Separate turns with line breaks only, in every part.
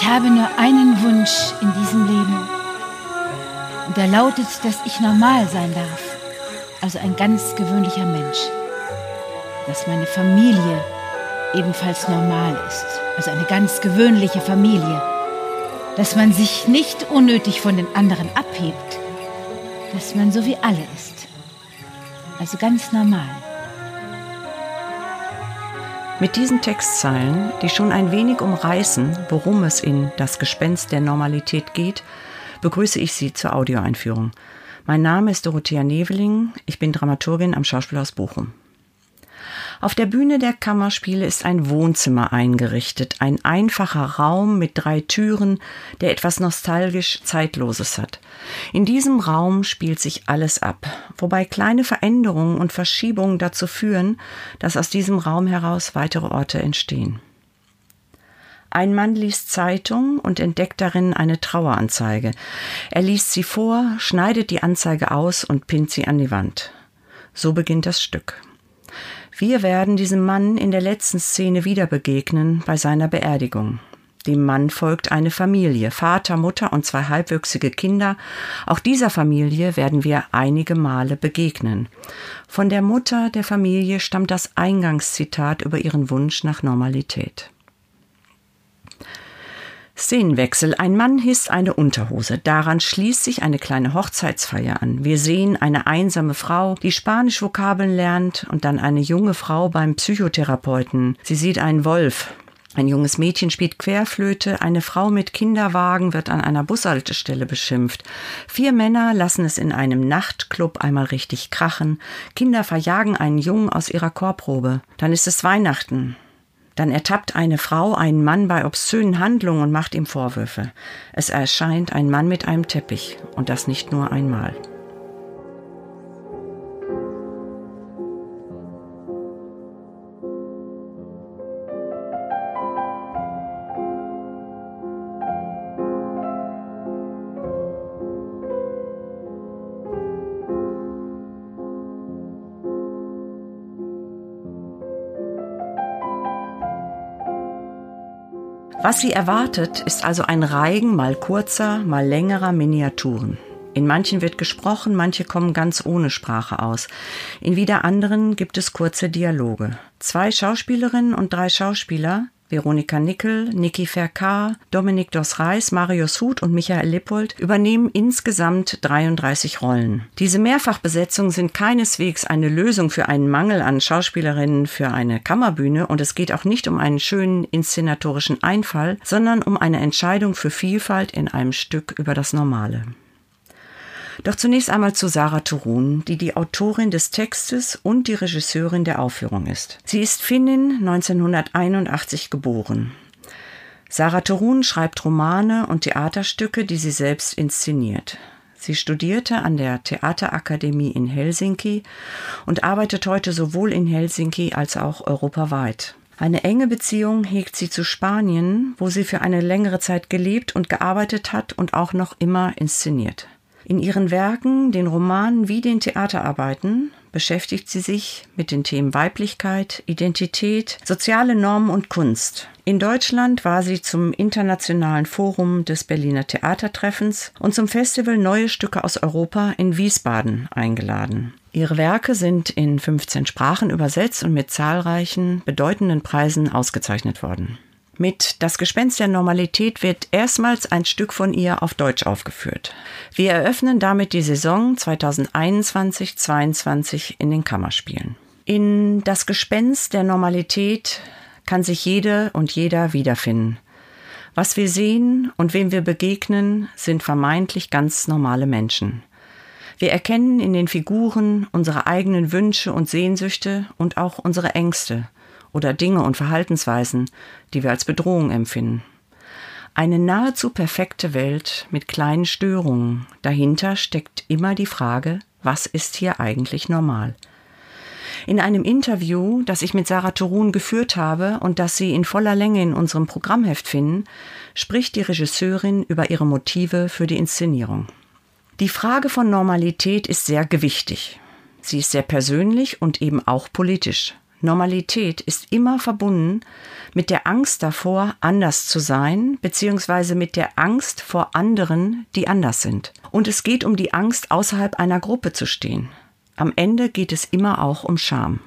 Ich habe nur einen Wunsch in diesem Leben. Und der lautet, dass ich normal sein darf. Also ein ganz gewöhnlicher Mensch. Dass meine Familie ebenfalls normal ist. Also eine ganz gewöhnliche Familie. Dass man sich nicht unnötig von den anderen abhebt. Dass man so wie alle ist. Also ganz normal.
Mit diesen Textzeilen, die schon ein wenig umreißen, worum es in Das Gespenst der Normalität geht, begrüße ich Sie zur Audioeinführung. Mein Name ist Dorothea Neveling, ich bin Dramaturgin am Schauspielhaus Bochum. Auf der Bühne der Kammerspiele ist ein Wohnzimmer eingerichtet, ein einfacher Raum mit drei Türen, der etwas nostalgisch Zeitloses hat. In diesem Raum spielt sich alles ab, wobei kleine Veränderungen und Verschiebungen dazu führen, dass aus diesem Raum heraus weitere Orte entstehen. Ein Mann liest Zeitung und entdeckt darin eine Traueranzeige. Er liest sie vor, schneidet die Anzeige aus und pinnt sie an die Wand. So beginnt das Stück. Wir werden diesem Mann in der letzten Szene wieder begegnen bei seiner Beerdigung. Dem Mann folgt eine Familie, Vater, Mutter und zwei halbwüchsige Kinder. Auch dieser Familie werden wir einige Male begegnen. Von der Mutter der Familie stammt das Eingangszitat über ihren Wunsch nach Normalität. Szenenwechsel. Ein Mann hisst eine Unterhose. Daran schließt sich eine kleine Hochzeitsfeier an. Wir sehen eine einsame Frau, die Spanisch-Vokabeln lernt und dann eine junge Frau beim Psychotherapeuten. Sie sieht einen Wolf. Ein junges Mädchen spielt Querflöte, eine Frau mit Kinderwagen wird an einer Bushaltestelle beschimpft. Vier Männer lassen es in einem Nachtclub einmal richtig krachen. Kinder verjagen einen Jungen aus ihrer Chorprobe. Dann ist es Weihnachten. Dann ertappt eine Frau einen Mann bei obszönen Handlungen und macht ihm Vorwürfe. Es erscheint ein Mann mit einem Teppich und das nicht nur einmal. Was sie erwartet, ist also ein Reigen mal kurzer, mal längerer Miniaturen. In manchen wird gesprochen, manche kommen ganz ohne Sprache aus. In wieder anderen gibt es kurze Dialoge. Zwei Schauspielerinnen und drei Schauspieler, Veronika Nickel, Niki Verkar, Dominik Dos-Reis, Marius Huth und Michael Lippold übernehmen insgesamt 33 Rollen. Diese Mehrfachbesetzungen sind keineswegs eine Lösung für einen Mangel an Schauspielerinnen für eine Kammerbühne und es geht auch nicht um einen schönen inszenatorischen Einfall, sondern um eine Entscheidung für Vielfalt in einem Stück über das Normale. Doch zunächst einmal zu Sarah Turun, die die Autorin des Textes und die Regisseurin der Aufführung ist. Sie ist Finnin, 1981 geboren. Sarah Turun schreibt Romane und Theaterstücke, die sie selbst inszeniert. Sie studierte an der Theaterakademie in Helsinki und arbeitet heute sowohl in Helsinki als auch europaweit. Eine enge Beziehung hegt sie zu Spanien, wo sie für eine längere Zeit gelebt und gearbeitet hat und auch noch immer inszeniert. In ihren Werken, den Romanen wie den Theaterarbeiten, beschäftigt sie sich mit den Themen Weiblichkeit, Identität, soziale Normen und Kunst. In Deutschland war sie zum Internationalen Forum des Berliner Theatertreffens und zum Festival Neue Stücke aus Europa in Wiesbaden eingeladen. Ihre Werke sind in 15 Sprachen übersetzt und mit zahlreichen bedeutenden Preisen ausgezeichnet worden. Mit Das Gespenst der Normalität wird erstmals ein Stück von ihr auf Deutsch aufgeführt. Wir eröffnen damit die Saison 2021-22 in den Kammerspielen. In Das Gespenst der Normalität kann sich jede und jeder wiederfinden. Was wir sehen und wem wir begegnen, sind vermeintlich ganz normale Menschen. Wir erkennen in den Figuren unsere eigenen Wünsche und Sehnsüchte und auch unsere Ängste, oder Dinge und Verhaltensweisen, die wir als Bedrohung empfinden. Eine nahezu perfekte Welt mit kleinen Störungen. Dahinter steckt immer die Frage, was ist hier eigentlich normal? In einem Interview, das ich mit Sarah Turun geführt habe und das Sie in voller Länge in unserem Programmheft finden, spricht die Regisseurin über ihre Motive für die Inszenierung. Die Frage von Normalität ist sehr gewichtig. Sie ist sehr persönlich und eben auch politisch. Normalität ist immer verbunden mit der Angst davor, anders zu sein, beziehungsweise mit der Angst vor anderen, die anders sind. Und es geht um die Angst, außerhalb einer Gruppe zu stehen. Am Ende geht es immer auch um Scham.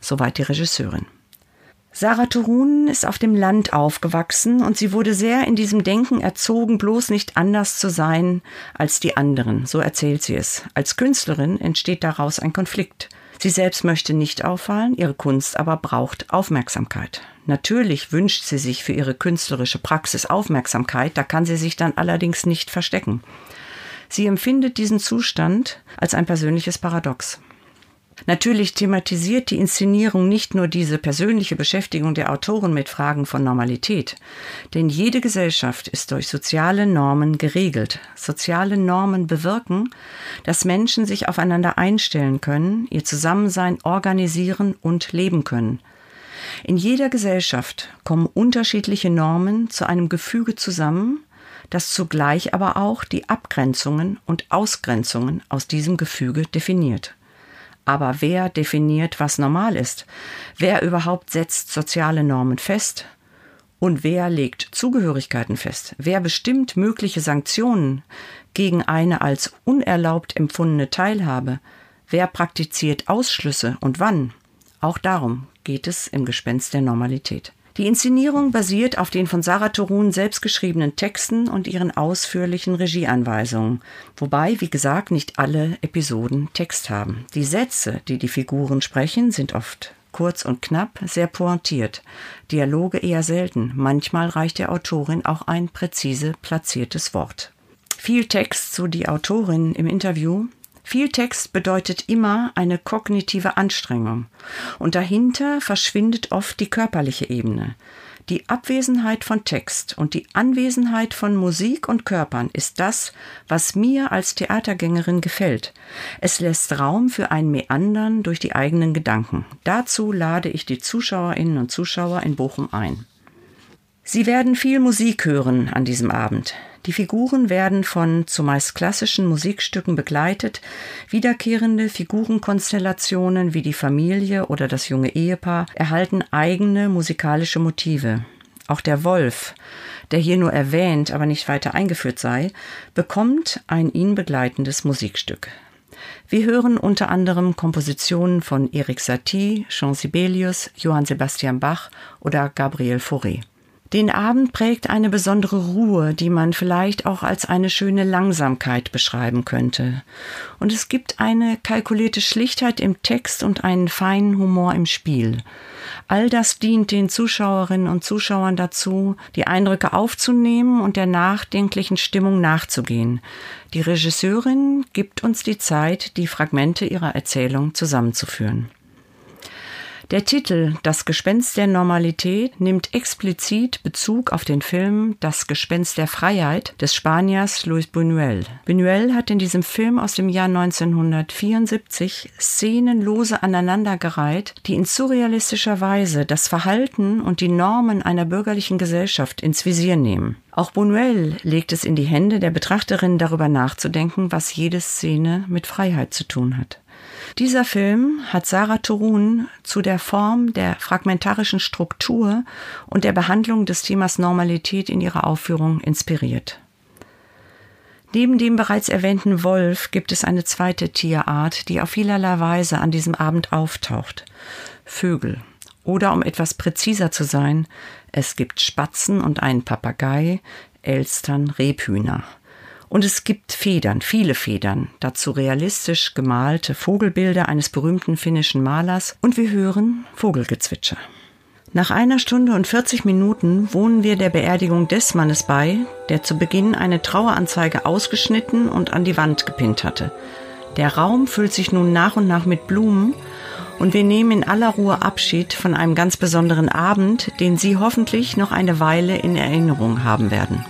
Soweit die Regisseurin. Sarah Turunen ist auf dem Land aufgewachsen und sie wurde sehr in diesem Denken erzogen, bloß nicht anders zu sein als die anderen, so erzählt sie es. Als Künstlerin entsteht daraus ein Konflikt. Sie selbst möchte nicht auffallen, ihre Kunst aber braucht Aufmerksamkeit. Natürlich wünscht sie sich für ihre künstlerische Praxis Aufmerksamkeit, da kann sie sich dann allerdings nicht verstecken. Sie empfindet diesen Zustand als ein persönliches Paradox. Natürlich thematisiert die Inszenierung nicht nur diese persönliche Beschäftigung der Autoren mit Fragen von Normalität, denn jede Gesellschaft ist durch soziale Normen geregelt. Soziale Normen bewirken, dass Menschen sich aufeinander einstellen können, ihr Zusammensein organisieren und leben können. In jeder Gesellschaft kommen unterschiedliche Normen zu einem Gefüge zusammen, das zugleich aber auch die Abgrenzungen und Ausgrenzungen aus diesem Gefüge definiert. Aber wer definiert, was normal ist? Wer überhaupt setzt soziale Normen fest? Und wer legt Zugehörigkeiten fest? Wer bestimmt mögliche Sanktionen gegen eine als unerlaubt empfundene Teilhabe? Wer praktiziert Ausschlüsse und wann? Auch darum geht es im Gespenst der Normalität. Die Inszenierung basiert auf den von Sarah Torun selbst geschriebenen Texten und ihren ausführlichen Regieanweisungen, wobei, wie gesagt, nicht alle Episoden Text haben. Die Sätze, die die Figuren sprechen, sind oft kurz und knapp, sehr pointiert. Dialoge eher selten. Manchmal reicht der Autorin auch ein präzise platziertes Wort. Viel Text, so die Autorin im Interview, viel Text bedeutet immer eine kognitive Anstrengung und dahinter verschwindet oft die körperliche Ebene. Die Abwesenheit von Text und die Anwesenheit von Musik und Körpern ist das, was mir als Theatergängerin gefällt. Es lässt Raum für ein Meandern durch die eigenen Gedanken. Dazu lade ich die Zuschauerinnen und Zuschauer in Bochum ein. Sie werden viel Musik hören an diesem Abend. Die Figuren werden von zumeist klassischen Musikstücken begleitet, wiederkehrende Figurenkonstellationen wie die Familie oder das junge Ehepaar erhalten eigene musikalische Motive. Auch der Wolf, der hier nur erwähnt, aber nicht weiter eingeführt sei, bekommt ein ihn begleitendes Musikstück. Wir hören unter anderem Kompositionen von Erik Satie, Jean Sibelius, Johann Sebastian Bach oder Gabriel Fauré. Den Abend prägt eine besondere Ruhe, die man vielleicht auch als eine schöne Langsamkeit beschreiben könnte. Und es gibt eine kalkulierte Schlichtheit im Text und einen feinen Humor im Spiel. All das dient den Zuschauerinnen und Zuschauern dazu, die Eindrücke aufzunehmen und der nachdenklichen Stimmung nachzugehen. Die Regisseurin gibt uns die Zeit, die Fragmente ihrer Erzählung zusammenzuführen. Der Titel Das Gespenst der Normalität nimmt explizit Bezug auf den Film Das Gespenst der Freiheit des Spaniers Luis Buñuel. Buñuel hat in diesem Film aus dem Jahr 1974 Szenen lose aneinandergereiht, die in surrealistischer Weise das Verhalten und die Normen einer bürgerlichen Gesellschaft ins Visier nehmen. Auch Buñuel legt es in die Hände der Betrachterin darüber nachzudenken, was jede Szene mit Freiheit zu tun hat. Dieser Film hat Sarah Torun zu der Form der fragmentarischen Struktur und der Behandlung des Themas Normalität in ihrer Aufführung inspiriert. Neben dem bereits erwähnten Wolf gibt es eine zweite Tierart, die auf vielerlei Weise an diesem Abend auftaucht. Vögel. Oder um etwas präziser zu sein, es gibt Spatzen und einen Papagei, Elstern, Rebhühner. Und es gibt Federn, viele Federn, dazu realistisch gemalte Vogelbilder eines berühmten finnischen Malers und wir hören Vogelgezwitscher. Nach einer Stunde und 40 Minuten wohnen wir der Beerdigung des Mannes bei, der zu Beginn eine Traueranzeige ausgeschnitten und an die Wand gepinnt hatte. Der Raum füllt sich nun nach und nach mit Blumen und wir nehmen in aller Ruhe Abschied von einem ganz besonderen Abend, den Sie hoffentlich noch eine Weile in Erinnerung haben werden.